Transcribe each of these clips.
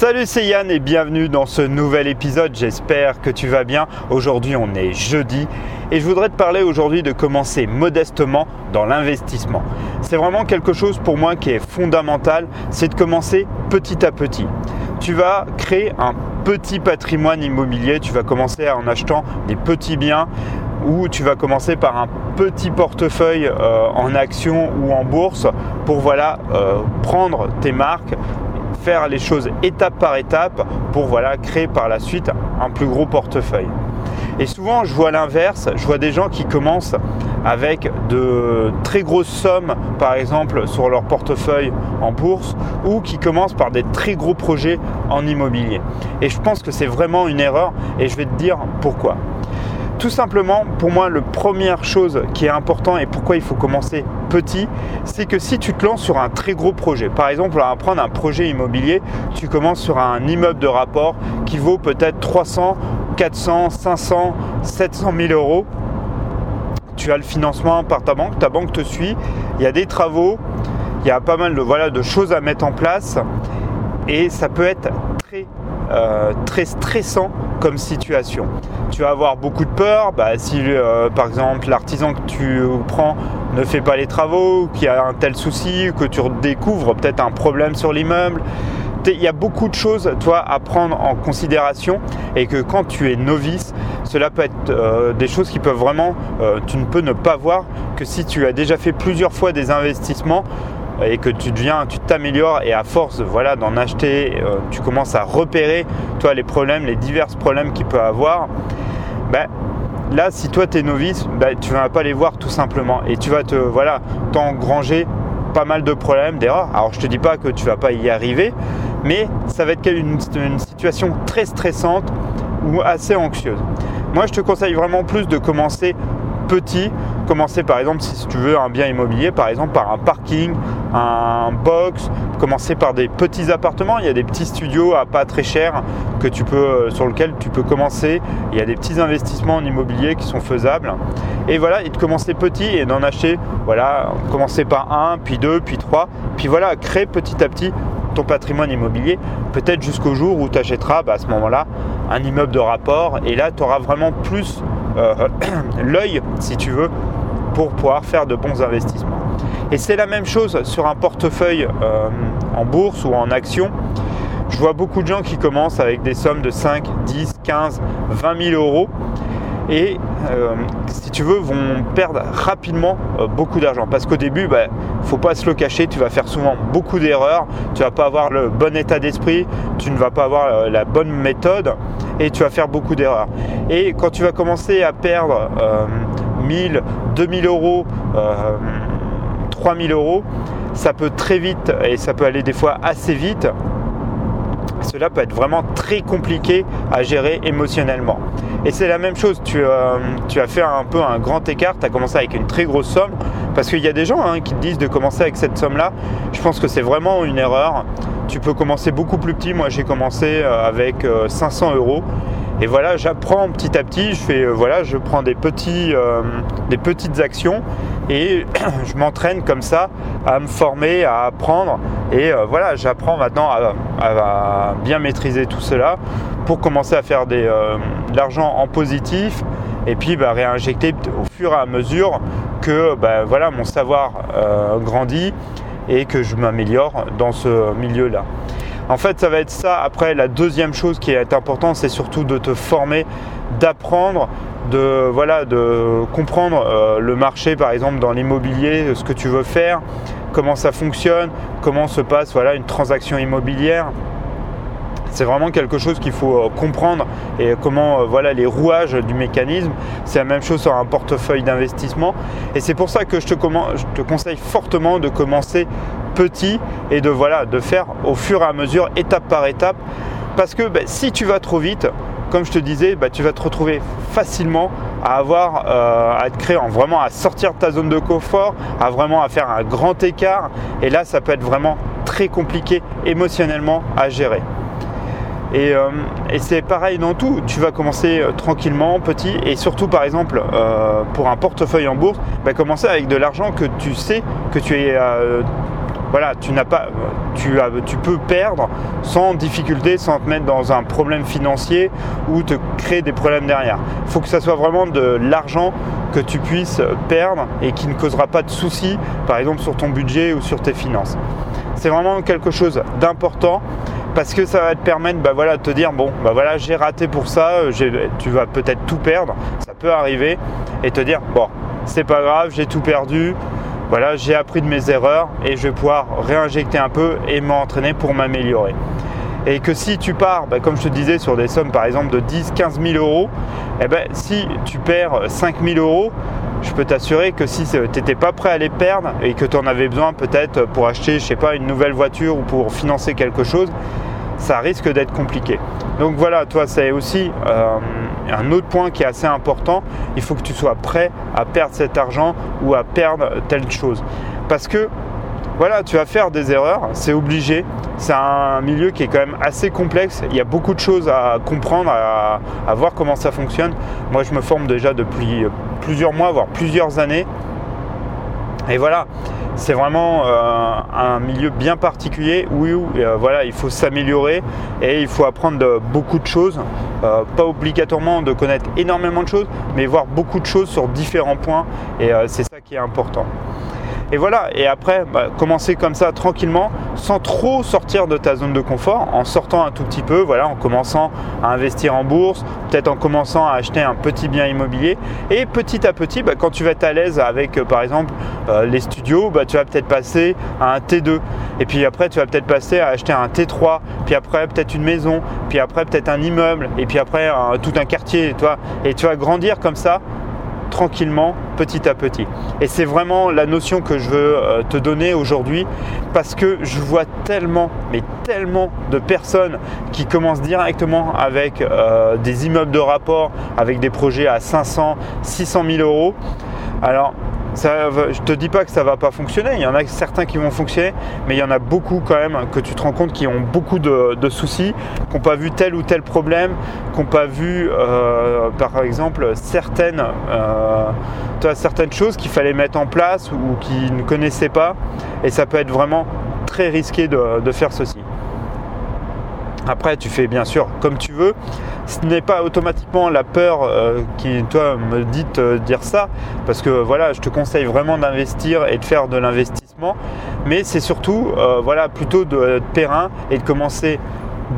Salut, c'est Yann et bienvenue dans ce nouvel épisode. J'espère que tu vas bien. Aujourd'hui, on est jeudi et je voudrais te parler aujourd'hui de commencer modestement dans l'investissement. C'est vraiment quelque chose pour moi qui est fondamental, c'est de commencer petit à petit. Tu vas créer un petit patrimoine immobilier, tu vas commencer en achetant des petits biens ou tu vas commencer par un petit portefeuille euh, en actions ou en bourse pour voilà euh, prendre tes marques faire les choses étape par étape pour voilà, créer par la suite un plus gros portefeuille. Et souvent, je vois l'inverse, je vois des gens qui commencent avec de très grosses sommes, par exemple, sur leur portefeuille en bourse, ou qui commencent par des très gros projets en immobilier. Et je pense que c'est vraiment une erreur, et je vais te dire pourquoi. Tout simplement, pour moi, la première chose qui est importante et pourquoi il faut commencer petit, c'est que si tu te lances sur un très gros projet, par exemple, va prendre un projet immobilier, tu commences sur un immeuble de rapport qui vaut peut-être 300, 400, 500, 700 000 euros. Tu as le financement par ta banque, ta banque te suit, il y a des travaux, il y a pas mal de, voilà, de choses à mettre en place et ça peut être très euh, très stressant comme situation. Tu vas avoir beaucoup de peur, bah, si euh, par exemple l'artisan que tu prends ne fait pas les travaux, qu'il y a un tel souci, que tu découvres peut-être un problème sur l'immeuble. Il y a beaucoup de choses toi, à prendre en considération et que quand tu es novice, cela peut être euh, des choses qui peuvent vraiment, tu ne peux ne pas voir que si tu as déjà fait plusieurs fois des investissements, et que tu deviens, tu t'améliores et à force voilà, d'en acheter, euh, tu commences à repérer toi les problèmes, les divers problèmes qu'il peut avoir, ben, là si toi tu es novice, ben, tu ne vas pas les voir tout simplement et tu vas te voilà t'engranger pas mal de problèmes, d'erreurs. Alors je te dis pas que tu vas pas y arriver, mais ça va être une, une situation très stressante ou assez anxieuse. Moi je te conseille vraiment plus de commencer petit. Commencer par exemple si tu veux un bien immobilier, par exemple par un parking, un box, commencer par des petits appartements. Il y a des petits studios à pas très cher que tu peux, euh, sur lequel tu peux commencer. Il y a des petits investissements en immobilier qui sont faisables. Et voilà, et de commencer petit et d'en acheter, voilà, commencer par un, puis deux, puis trois, puis voilà, créer petit à petit ton patrimoine immobilier, peut-être jusqu'au jour où tu achèteras bah, à ce moment-là un immeuble de rapport et là tu auras vraiment plus euh, l'œil, si tu veux, pour pouvoir faire de bons investissements. Et c'est la même chose sur un portefeuille euh, en bourse ou en action. Je vois beaucoup de gens qui commencent avec des sommes de 5, 10, 15, 20 000 euros. Et euh, si tu veux vont perdre rapidement beaucoup d'argent. Parce qu'au début il bah, ne faut pas se le cacher tu vas faire souvent beaucoup d'erreurs. Tu vas pas avoir le bon état d'esprit. Tu ne vas pas avoir la bonne méthode. Et tu vas faire beaucoup d'erreurs. Et quand tu vas commencer à perdre 1000, 2000 euros, 3000 euh, euros, ça peut très vite et ça peut aller des fois assez vite. Cela peut être vraiment très compliqué à gérer émotionnellement. Et c'est la même chose, tu, euh, as fait un peu un grand écart, tu as commencé avec une très grosse somme, parce qu'il y a des gens hein, qui te disent de commencer avec cette somme-là. Je pense que c'est vraiment une erreur. Tu peux commencer beaucoup plus petit. Moi, j'ai commencé euh, avec 500 euh, euros. Et voilà, j'apprends petit à petit. Je fais, voilà, je prends des petits, des petites actions et je m'entraîne comme ça à me former, à apprendre. Et voilà, j'apprends maintenant à, bien maîtriser tout cela pour commencer à faire des, de l'argent en positif et puis bah, réinjecter au fur et à mesure que bah, voilà, mon savoir grandit et que je m'améliore dans ce milieu-là. En fait, ça va être ça. Après, la deuxième chose qui est importante, c'est surtout de te former, d'apprendre, de, voilà, de comprendre euh, le marché, par exemple, dans l'immobilier, ce que tu veux faire, comment ça fonctionne, comment se passe voilà, une transaction immobilière. C'est vraiment quelque chose qu'il faut euh, comprendre et comment euh, voilà les rouages du mécanisme. C'est la même chose sur un portefeuille d'investissement. Et c'est pour ça que je te, je te, conseille fortement de commencer petit et de voilà de faire au fur et à mesure, étape par étape. Parce que ben, si tu vas trop vite, comme je te disais, ben, tu vas te retrouver facilement à avoir euh, à te créer en vraiment à sortir de ta zone de confort, à vraiment à faire un grand écart. Et là, ça peut être vraiment très compliqué émotionnellement à gérer. Euh, et, c'est pareil dans tout. Tu vas commencer euh, tranquillement, petit, et surtout par exemple pour un portefeuille en bourse, bah, commencer avec de l'argent que tu sais que tu es voilà, tu n'as pas, tu, peux perdre sans difficulté, sans te mettre dans un problème financier ou te créer des problèmes derrière. Il faut que ça soit vraiment de l'argent que tu puisses perdre et qui ne causera pas de soucis, par exemple sur ton budget ou sur tes finances. C'est vraiment quelque chose d'important parce que ça va te permettre bah voilà, de te dire bon bah voilà j'ai raté pour ça, tu vas peut-être tout perdre, ça peut arriver, et te dire bon c'est pas grave, j'ai tout perdu, voilà, j'ai appris de mes erreurs et je vais pouvoir réinjecter un peu et m'entraîner pour m'améliorer. Et que si tu pars, bah, comme je te disais, sur des sommes par exemple de 10-15 000 euros, eh ben, si tu perds 5 000 euros, je peux t'assurer que si tu n'étais pas prêt à les perdre et que tu en avais besoin peut-être pour acheter, je sais pas, une nouvelle voiture ou pour financer quelque chose, ça risque d'être compliqué. Donc voilà, toi, c'est aussi euh, un autre point qui est assez important. Il faut que tu sois prêt à perdre cet argent ou à perdre telle chose. Parce que voilà, tu vas faire des erreurs, c'est obligé. C'est un milieu qui est quand même assez complexe. Il y a beaucoup de choses à comprendre, à, à voir comment ça fonctionne. Moi, je me forme déjà depuis plusieurs mois, voire plusieurs années. Et voilà, c'est vraiment euh, un milieu bien particulier où, euh, voilà, il faut s'améliorer et il faut apprendre beaucoup de choses. Euh, pas obligatoirement de connaître énormément de choses, mais voir beaucoup de choses sur différents points et c'est ça qui est important. Et voilà, et après, bah, commencer comme ça tranquillement, sans trop sortir de ta zone de confort, en sortant un tout petit peu, voilà, en commençant à investir en bourse, peut-être en commençant à acheter un petit bien immobilier. Et petit à petit, bah, quand tu vas être à l'aise avec, euh, par exemple, euh, les studios, bah, tu vas peut-être passer à un T2. Et puis après, tu vas peut-être passer à acheter un T3, puis après peut-être une maison, puis après peut-être un immeuble, et puis après tout un quartier, toi. Et tu vas grandir comme ça tranquillement, petit à petit. Et c'est vraiment la notion que je veux euh, te donner aujourd'hui parce que je vois tellement, mais tellement de personnes qui commencent directement avec euh, des immeubles de rapport, avec des projets à 500, 600 000 euros. Alors, ça, je te dis pas que ça va pas fonctionner. Il y en a certains qui vont fonctionner, mais il y en a beaucoup quand même que tu te rends compte qui ont beaucoup de, soucis, qui n'ont pas vu tel ou tel problème, qui n'ont pas vu, euh, par exemple, certaines, euh, certaines choses qu'il fallait mettre en place ou qui ne connaissaient pas. Et ça peut être vraiment très risqué de faire ceci. Après, tu fais bien sûr comme tu veux. Ce n'est pas automatiquement la peur euh, qui, toi, me dit dire ça, parce que voilà, je te conseille vraiment d'investir et de faire de l'investissement, mais c'est surtout, euh, voilà, plutôt de, terrain et de commencer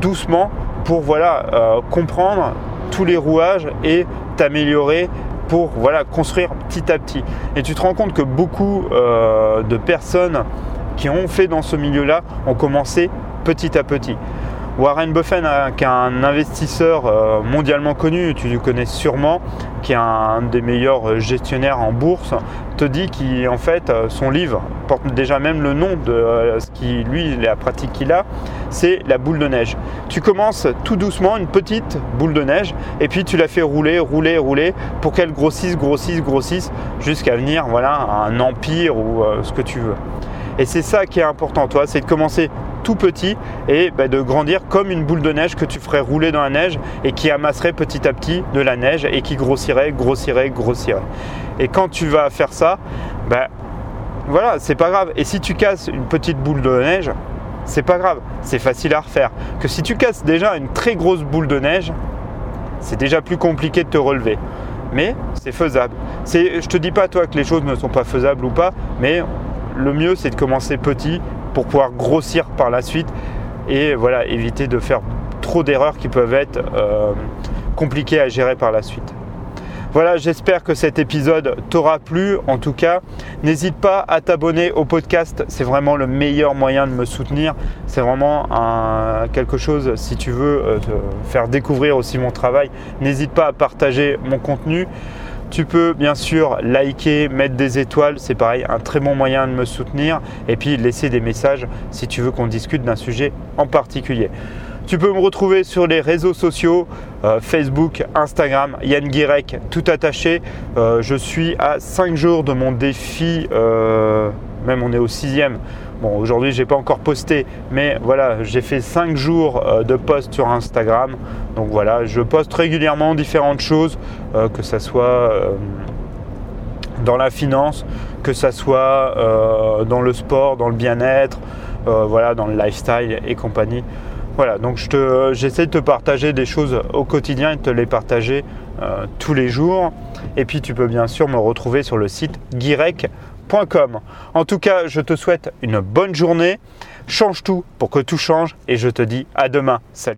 doucement pour, voilà, euh, comprendre tous les rouages et t'améliorer pour, voilà, construire petit à petit. Et tu te rends compte que beaucoup de personnes qui ont fait dans ce milieu-là ont commencé petit à petit. Warren Buffett, qui est un investisseur euh, mondialement connu, tu le connais sûrement, qui est un des meilleurs gestionnaires en bourse, te dit qu'en fait euh, son livre porte déjà même le nom de euh, ce qui lui la pratique qu'il a, c'est la boule de neige. Tu commences tout doucement une petite boule de neige et puis tu la fais rouler, rouler, rouler pour qu'elle grossisse, grossisse, grossisse jusqu'à venir voilà un empire ou ce que tu veux. Et c'est ça qui est important, toi, c'est de commencer tout petit et bah, de grandir comme une boule de neige que tu ferais rouler dans la neige et qui amasserait petit à petit de la neige et qui grossirait, grossirait, grossirait. Et quand tu vas faire ça, ben voilà, c'est pas grave. Et si tu casses une petite boule de neige, c'est pas grave, c'est facile à refaire. Que si tu casses déjà une très grosse boule de neige, c'est déjà plus compliqué de te relever. Mais c'est faisable. Je te dis pas toi que les choses ne sont pas faisables ou pas, mais le mieux c'est de commencer petit pour pouvoir grossir par la suite et voilà, éviter de faire trop d'erreurs qui peuvent être euh, compliquées à gérer par la suite. Voilà, j'espère que cet épisode t'aura plu. En tout cas, n'hésite pas à t'abonner au podcast. C'est vraiment le meilleur moyen de me soutenir. C'est vraiment quelque chose, si tu veux euh, faire découvrir aussi mon travail, n'hésite pas à partager mon contenu. Tu peux bien sûr liker, mettre des étoiles, c'est pareil, un très bon moyen de me soutenir. Et puis laisser des messages si tu veux qu'on discute d'un sujet en particulier. Tu peux me retrouver sur les réseaux sociaux, euh, Facebook, Instagram, Yann Guirec, tout attaché. Euh, je suis à 5 jours de mon défi, euh, même on est au sixième, Bon, aujourd'hui, je n'ai pas encore posté, mais voilà, j'ai fait 5 jours de post sur Instagram. Donc voilà, je poste régulièrement différentes choses, que ce soit dans la finance, que ça soit dans le sport, dans le bien-être, voilà, dans le lifestyle et compagnie. Voilà, donc j'essaie de te partager des choses au quotidien et de te les partager euh, tous les jours. Et puis tu peux bien sûr me retrouver sur le site guirec.com. En tout cas, je te souhaite une bonne journée. Change tout pour que tout change et je te dis à demain. Salut